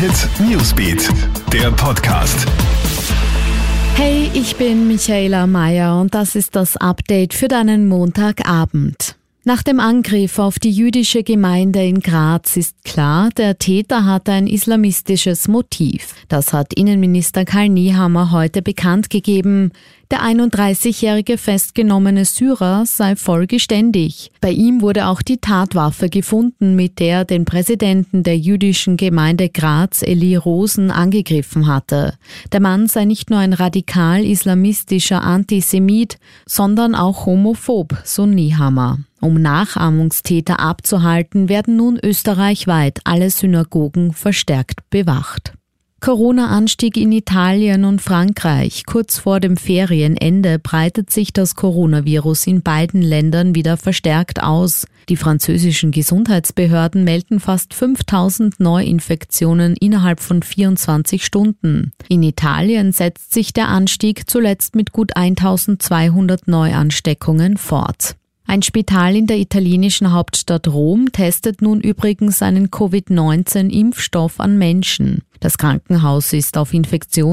Hit Newsbeat, der Podcast. Hey, ich bin Michaela Mayer und das ist das Update für deinen Montagabend. Nach dem Angriff auf die jüdische Gemeinde in Graz ist klar, der Täter hat ein islamistisches Motiv. Das hat Innenminister Karl Niehammer heute bekannt gegeben. Der 31-jährige festgenommene Syrer sei vollgeständig. Bei ihm wurde auch die Tatwaffe gefunden, mit der er den Präsidenten der jüdischen Gemeinde Graz, Eli Rosen, angegriffen hatte. Der Mann sei nicht nur ein radikal-islamistischer Antisemit, sondern auch homophob, so Niehammer. Um Nachahmungstäter abzuhalten, werden nun österreichweit alle Synagogen verstärkt bewacht. Corona-Anstieg in Italien und Frankreich. Kurz vor dem Ferienende breitet sich das Coronavirus in beiden Ländern wieder verstärkt aus. Die französischen Gesundheitsbehörden melden fast 5000 Neuinfektionen innerhalb von 24 Stunden. In Italien setzt sich der Anstieg zuletzt mit gut 1200 Neuansteckungen fort. Ein Spital in der italienischen Hauptstadt Rom testet nun übrigens einen Covid-19-Impfstoff an Menschen. Das Krankenhaus ist auf Infektion